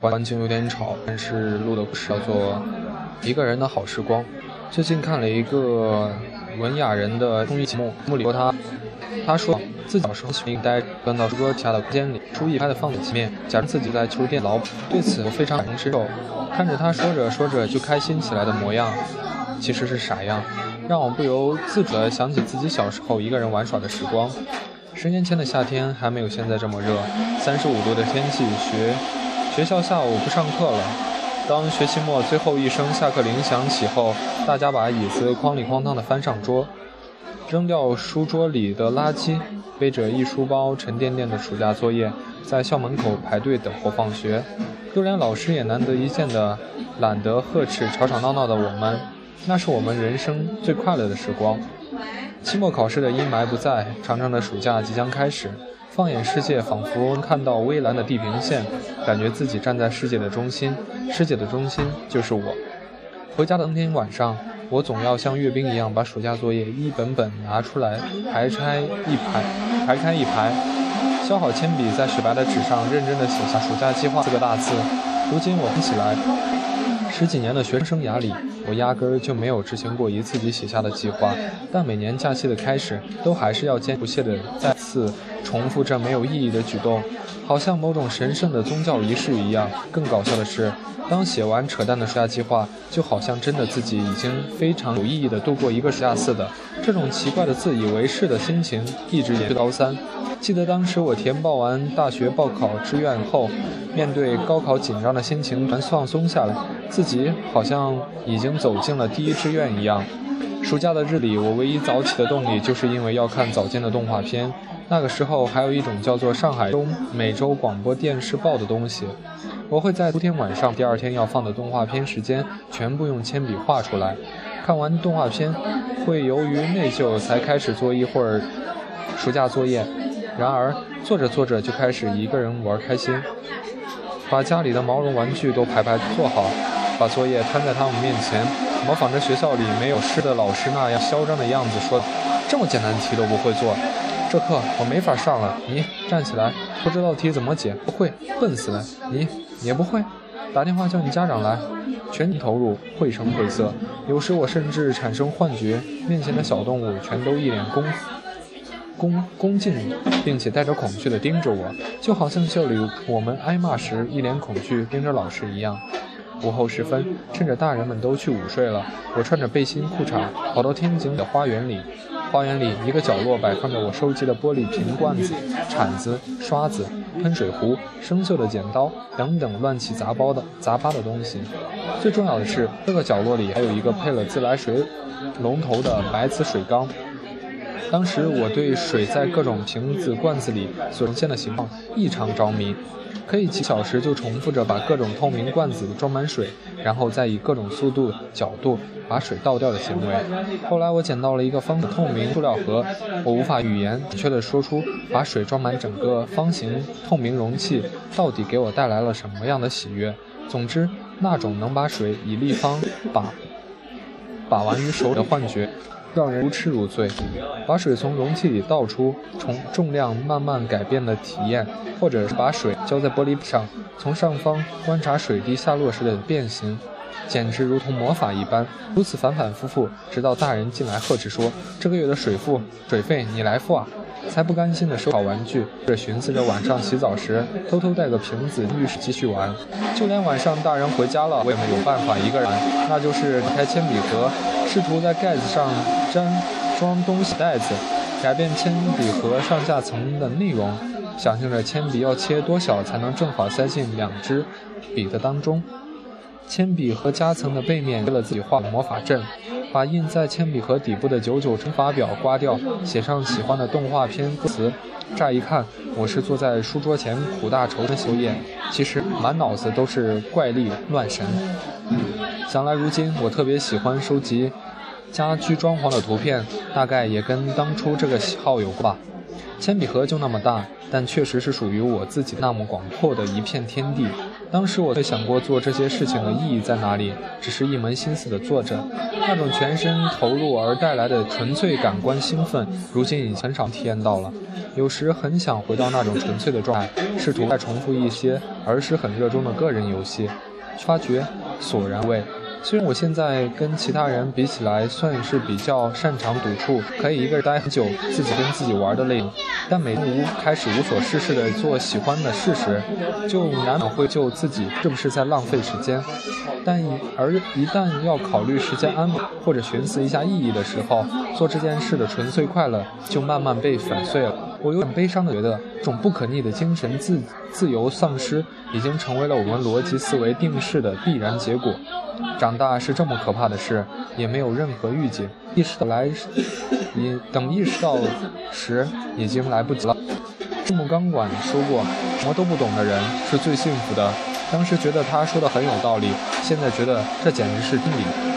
环境有点吵，但是录的是叫做《一个人的好时光》。最近看了一个文雅人的综艺节目，目里说他，他说自己小时候喜欢待钻到书桌下的空间里，书一拍的放在前面，假装自己在求电脑。对此我非常感同身受，看着他说着说着就开心起来的模样，其实是傻样，让我不由自主地想起自己小时候一个人玩耍的时光。十年前的夏天还没有现在这么热，三十五度的天气，学。学校下午不上课了。当学期末最后一声下课铃响起后，大家把椅子哐里哐当地翻上桌，扔掉书桌里的垃圾，背着一书包沉甸甸的暑假作业，在校门口排队等候放学。就连老师也难得一见的懒得呵斥吵吵闹闹的我们，那是我们人生最快乐的时光。期末考试的阴霾不在，长长的暑假即将开始。放眼世界，仿佛看到微蓝的地平线，感觉自己站在世界的中心，世界的中心就是我。回家的当天晚上，我总要像阅兵一样把暑假作业一本本拿出来，排开一排，排开一排，削好铅笔，在雪白的纸上认真地写下“暑假计划”四个大字。如今我看起来，十几年的学生生涯里，我压根儿就没有执行过一次自己写下的计划，但每年假期的开始，都还是要坚不懈地再次。重复这没有意义的举动，好像某种神圣的宗教仪式一样。更搞笑的是，当写完扯淡的暑假计划，就好像真的自己已经非常有意义的度过一个暑假似的。这种奇怪的自以为是的心情一直延续到高三。记得当时我填报完大学报考志愿后，面对高考紧张的心情全放松下来，自己好像已经走进了第一志愿一样。暑假的日里，我唯一早起的动力就是因为要看早间的动画片。那个时候还有一种叫做上海中每周广播电视报的东西，我会在头天晚上第二天要放的动画片时间全部用铅笔画出来。看完动画片，会由于内疚才开始做一会儿暑假作业，然而做着做着就开始一个人玩开心，把家里的毛绒玩具都排排坐好，把作业摊在他们面前，模仿着学校里没有诗的老师那样嚣张的样子说：“这么简单题都不会做。”这课我没法上了，你站起来，不知道题怎么解，不会，笨死了。你也不会，打电话叫你家长来，全投入，绘声绘色。有时我甚至产生幻觉，面前的小动物全都一脸功夫恭恭敬，并且带着恐惧地盯着我，就好像校里我们挨骂时一脸恐惧盯着老师一样。午后时分，趁着大人们都去午睡了，我穿着背心裤衩跑到天井的花园里。花园里一个角落摆放着我收集的玻璃瓶罐子、铲子、刷子、喷水壶、生锈的剪刀等等乱七杂八的杂八的东西。最重要的是，这个角落里还有一个配了自来水龙头的白瓷水缸。当时我对水在各种瓶子、罐子里所呈现的形状异常着迷。可以几小时就重复着把各种透明罐子装满水，然后再以各种速度、角度把水倒掉的行为。后来我捡到了一个方透明塑料盒，我无法语言准确地说出把水装满整个方形透明容器到底给我带来了什么样的喜悦。总之，那种能把水以立方把把玩于手里的幻觉。让人如痴如醉，把水从容器里倒出，从重量慢慢改变的体验，或者是把水浇在玻璃上，从上方观察水滴下落时的变形，简直如同魔法一般。如此反反复复，直到大人进来呵斥说：“这个月的水付水费你来付啊！”才不甘心地收好玩具，这寻思着晚上洗澡时偷偷带个瓶子浴室继续玩。就连晚上大人回家了，我也没有办法一个人，那就是打开铅笔盒，试图在盖子上粘装东西袋子，改变铅笔盒上下层的内容，想象着铅笔要切多小才能正好塞进两支笔的当中。铅笔盒夹层的背面为了自己画魔法阵。把印在铅笔盒底部的九九乘法表刮掉，写上喜欢的动画片歌词。乍一看，我是坐在书桌前苦大仇深修业，其实满脑子都是怪力乱神。想来如今，我特别喜欢收集家居装潢的图片，大概也跟当初这个喜好有关。铅笔盒就那么大，但确实是属于我自己那么广阔的一片天地。当时我想过做这些事情的意义在哪里，只是一门心思的做着，那种全身投入而带来的纯粹感官兴奋，如今已很少体验到了。有时很想回到那种纯粹的状态，试图再重复一些儿时很热衷的个人游戏，发觉索然无味。虽然我现在跟其他人比起来算是比较擅长独处，可以一个人待很久，自己跟自己玩的累，但每无开始无所事事的做喜欢的事时，就难免会就自己是不是在浪费时间。但而一旦要考虑时间安排或者寻思一下意义的时候，做这件事的纯粹快乐就慢慢被粉碎了。我有点悲伤的觉得，这种不可逆的精神自自由丧失，已经成为了我们逻辑思维定式的必然结果。长大是这么可怕的事，也没有任何预警。意识到来，你等意识到时，已经来不及了。赤木钢管说过，什么都不懂的人是最幸福的。当时觉得他说的很有道理，现在觉得这简直是真理。